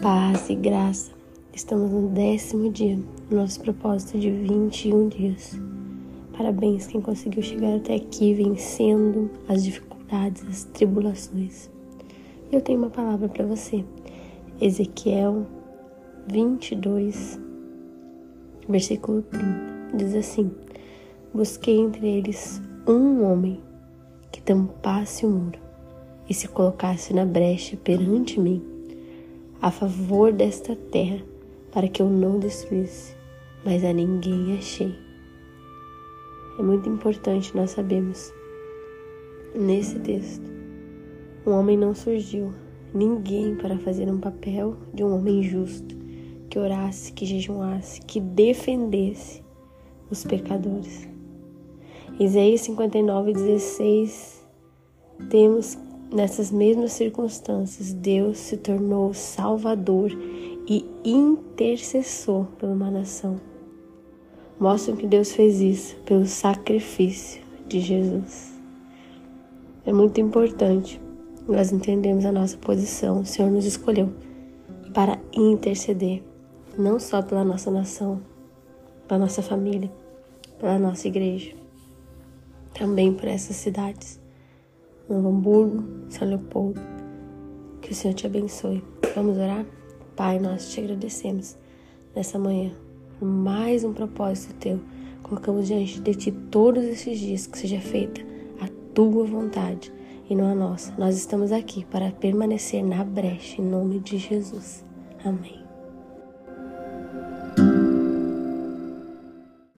Paz e graça. Estamos no décimo dia do nosso propósito de 21 dias. Parabéns quem conseguiu chegar até aqui vencendo as dificuldades, as tribulações. Eu tenho uma palavra para você. Ezequiel 22, versículo 30. Diz assim: Busquei entre eles um homem que tampasse o muro e se colocasse na brecha perante mim, a favor desta terra, para que eu não destruísse, mas a ninguém achei. É muito importante nós sabemos nesse texto. Um homem não surgiu, ninguém para fazer um papel de um homem justo, que orasse, que jejuasse, que defendesse os pecadores. Isaías 59, 16, temos nessas mesmas circunstâncias, Deus se tornou salvador e intercessor por uma nação. Mostram que Deus fez isso pelo sacrifício de Jesus. É muito importante nós entendemos a nossa posição. O Senhor nos escolheu para interceder, não só pela nossa nação, pela nossa família, pela nossa igreja, também por essas cidades, Novo Hamburgo, São Leopoldo. Que o Senhor te abençoe. Vamos orar? Pai, nós te agradecemos nessa manhã por mais um propósito teu. Colocamos diante de ti todos esses dias que seja feita a tua vontade e não a nossa. Nós estamos aqui para permanecer na brecha em nome de Jesus. Amém.